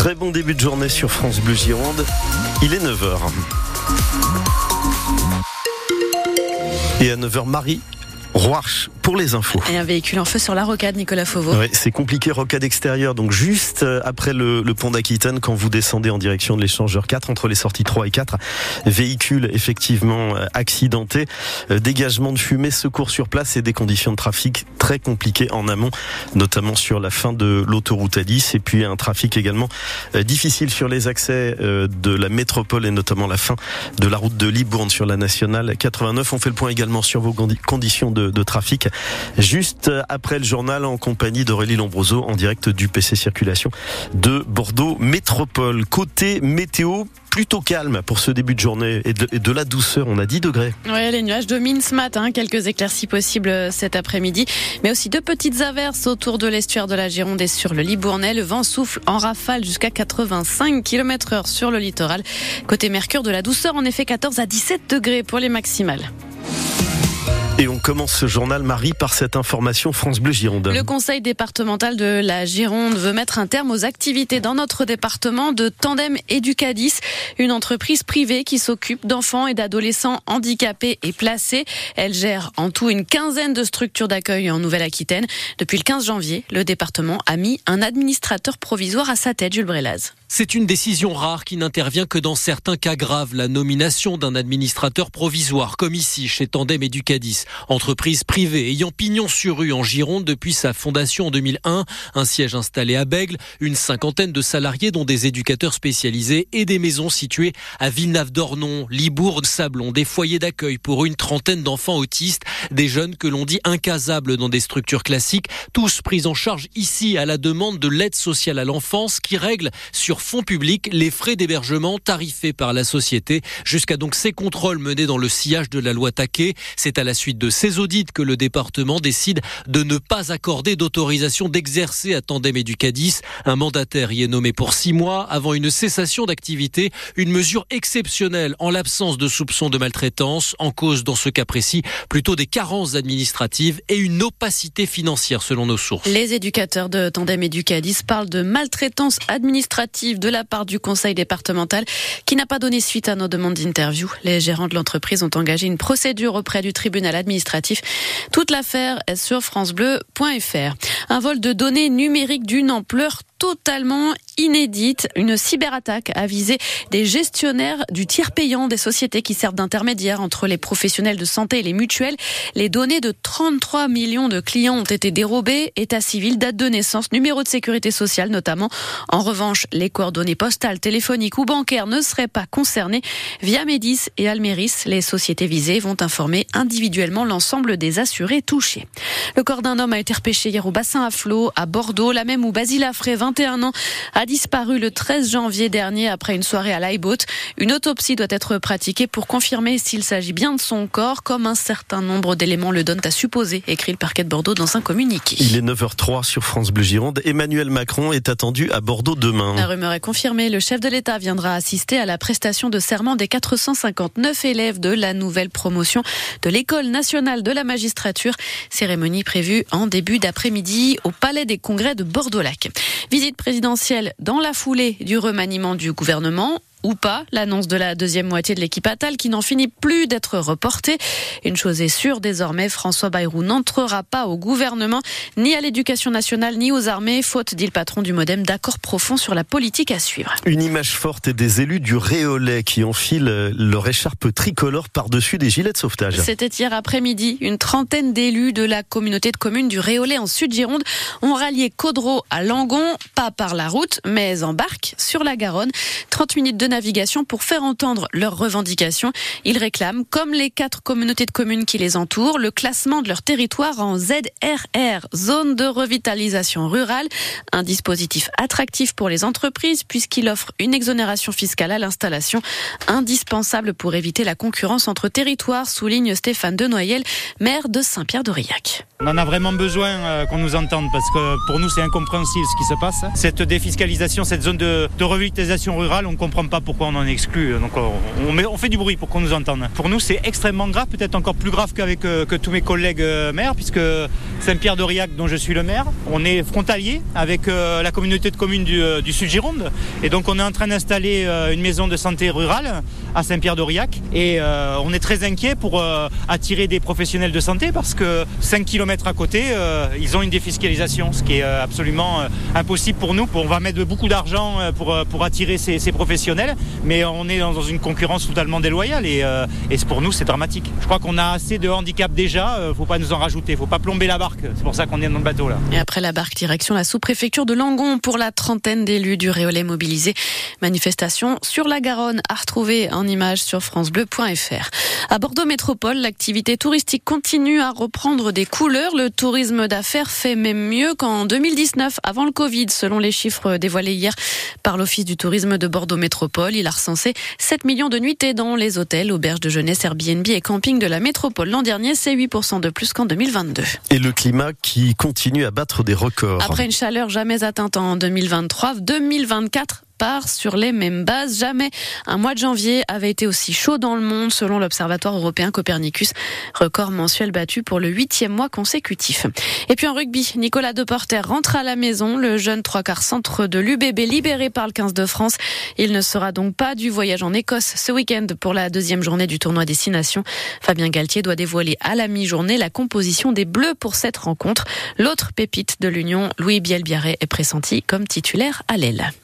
Très bon début de journée sur France Bleu Gironde. Il est 9h. Et à 9h, Marie Roarch pour les infos. Et un véhicule en feu sur la rocade, Nicolas Fauveau. C'est compliqué, rocade extérieure. Donc juste euh, après le, le pont d'Aquitaine, quand vous descendez en direction de l'échangeur 4, entre les sorties 3 et 4, véhicule effectivement euh, accidenté, euh, dégagement de fumée, secours sur place et des conditions de trafic très compliquées en amont, notamment sur la fin de l'autoroute A10 et puis un trafic également difficile sur les accès de la métropole et notamment la fin de la route de Libourne sur la nationale 89. On fait le point également sur vos conditions de de, trafic. Juste après le journal en compagnie d'Aurélie Lombroso en direct du PC Circulation de Bordeaux Métropole. Côté météo, plutôt calme pour ce début de journée et de, la douceur. On a 10 degrés. Oui, les nuages dominent ce matin. Quelques éclaircies possibles cet après-midi. Mais aussi deux petites averses autour de l'estuaire de la Gironde et sur le Libournais. Le vent souffle en rafale jusqu'à 85 km heure sur le littoral. Côté Mercure, de la douceur, en effet 14 à 17 degrés pour les maximales. Et on commence ce journal, Marie, par cette information France Bleu Gironde. Le conseil départemental de la Gironde veut mettre un terme aux activités dans notre département de Tandem Educadis, une entreprise privée qui s'occupe d'enfants et d'adolescents handicapés et placés. Elle gère en tout une quinzaine de structures d'accueil en Nouvelle-Aquitaine. Depuis le 15 janvier, le département a mis un administrateur provisoire à sa tête, Jules Brélaz. C'est une décision rare qui n'intervient que dans certains cas graves, la nomination d'un administrateur provisoire, comme ici chez Tandem Educadis, entreprise privée ayant pignon sur rue en Gironde depuis sa fondation en 2001, un siège installé à Bègle, une cinquantaine de salariés dont des éducateurs spécialisés et des maisons situées à Villeneuve-d'Ornon, Libourne, Sablon, des foyers d'accueil pour une trentaine d'enfants autistes, des jeunes que l'on dit incasables dans des structures classiques, tous pris en charge ici à la demande de l'aide sociale à l'enfance qui règle sur fonds publics les frais d'hébergement tarifés par la société, jusqu'à donc ces contrôles menés dans le sillage de la loi Taquet. C'est à la suite de ces audits que le département décide de ne pas accorder d'autorisation d'exercer à Tandem Educadis. Un mandataire y est nommé pour six mois avant une cessation d'activité, une mesure exceptionnelle en l'absence de soupçons de maltraitance, en cause dans ce cas précis plutôt des carences administratives et une opacité financière selon nos sources. Les éducateurs de Tandem Educadis parlent de maltraitance administrative de la part du conseil départemental qui n'a pas donné suite à nos demandes d'interview. Les gérants de l'entreprise ont engagé une procédure auprès du tribunal administratif. Toute l'affaire est sur francebleu.fr. Un vol de données numériques d'une ampleur totalement inédite. Une cyberattaque a visé des gestionnaires du tiers payant des sociétés qui servent d'intermédiaires entre les professionnels de santé et les mutuelles. Les données de 33 millions de clients ont été dérobées. État civil, date de naissance, numéro de sécurité sociale notamment. En revanche, les coordonnées postales, téléphoniques ou bancaires ne seraient pas concernées. Via Médis et Almeris, les sociétés visées vont informer individuellement l'ensemble des assurés touchés. Le corps d'un homme a été repêché hier au bassin à flot à Bordeaux, la même où Basile Affray, 21 ans, a disparu le 13 janvier dernier après une soirée à Laibot. Une autopsie doit être pratiquée pour confirmer s'il s'agit bien de son corps, comme un certain nombre d'éléments le donnent à supposer, écrit le parquet de Bordeaux dans un communiqué. Il est 9h03 sur France Bleu Gironde. Emmanuel Macron est attendu à Bordeaux demain. La rumeur est confirmée. Le chef de l'État viendra assister à la prestation de serment des 459 élèves de la nouvelle promotion de l'École nationale de la magistrature. Cérémonie prévue en début d'après-midi au Palais des Congrès de Bordeaux-Lac. Visite présidentielle dans la foulée du remaniement du gouvernement ou pas l'annonce de la deuxième moitié de l'équipe Attal qui n'en finit plus d'être reportée. Une chose est sûre, désormais, François Bayrou n'entrera pas au gouvernement, ni à l'éducation nationale, ni aux armées, faute, dit le patron du Modem, d'accord profond sur la politique à suivre. Une image forte des élus du Réolais qui enfilent leur écharpe tricolore par-dessus des gilets de sauvetage. C'était hier après-midi. Une trentaine d'élus de la communauté de communes du Réolais en Sud-Gironde ont rallié Caudreau à Langon, pas par la route, mais en barque sur la Garonne. 30 minutes de navigation pour faire entendre leurs revendications. Ils réclament, comme les quatre communautés de communes qui les entourent, le classement de leur territoire en ZRR, zone de revitalisation rurale, un dispositif attractif pour les entreprises puisqu'il offre une exonération fiscale à l'installation, indispensable pour éviter la concurrence entre territoires, souligne Stéphane Denoyel, maire de Saint-Pierre-d'Aurillac. On en a vraiment besoin euh, qu'on nous entende parce que pour nous c'est incompréhensible ce qui se passe. Cette défiscalisation, cette zone de, de revitalisation rurale, on ne comprend pas pourquoi on en exclut. Donc on, on fait du bruit pour qu'on nous entende. Pour nous, c'est extrêmement grave, peut-être encore plus grave qu'avec euh, que tous mes collègues euh, maires, puisque Saint-Pierre-d'Aurillac, dont je suis le maire, on est frontalier avec euh, la communauté de communes du, du Sud-Gironde. Et donc on est en train d'installer une maison de santé rurale à Saint-Pierre-d'Aurillac. Et on est très inquiet pour attirer des professionnels de santé parce que 5 km à côté, ils ont une défiscalisation, ce qui est absolument impossible pour nous. On va mettre beaucoup d'argent pour, pour attirer ces, professionnels, mais on est dans une concurrence totalement déloyale et, et pour nous c'est dramatique. Je crois qu'on a assez de handicap déjà, euh, faut pas nous en rajouter, faut pas plomber la barque. C'est pour ça qu'on est dans le bateau là. Et après la barque, direction la sous-préfecture de Langon pour la trentaine d'élus du Réolais mobilisés. Manifestation sur la Garonne à retrouver en image sur francebleu.fr. À Bordeaux Métropole, l'activité touristique continue à reprendre des couleurs. Le tourisme d'affaires fait même mieux qu'en 2019, avant le Covid, selon les chiffres dévoilés hier par l'Office du tourisme de Bordeaux Métropole. Il a recensé 7 millions de nuitées dans les hôtels, auberges de jeunesse, Airbnb et camping de la métropole. L'an dernier, c'est 8% de plus qu'en 2022. Et le climat qui continue à battre des records. Après une chaleur jamais atteinte en 2023, 2024 sur les mêmes bases. Jamais un mois de janvier avait été aussi chaud dans le monde selon l'Observatoire européen Copernicus. Record mensuel battu pour le huitième mois consécutif. Et puis en rugby, Nicolas Deporter rentre à la maison. Le jeune trois quarts centre de l'UBB libéré par le 15 de France. Il ne sera donc pas du voyage en Écosse ce week-end pour la deuxième journée du tournoi Destination. Fabien Galtier doit dévoiler à la mi-journée la composition des Bleus pour cette rencontre. L'autre pépite de l'Union, Louis Bielbiaré, est pressenti comme titulaire à l'aile.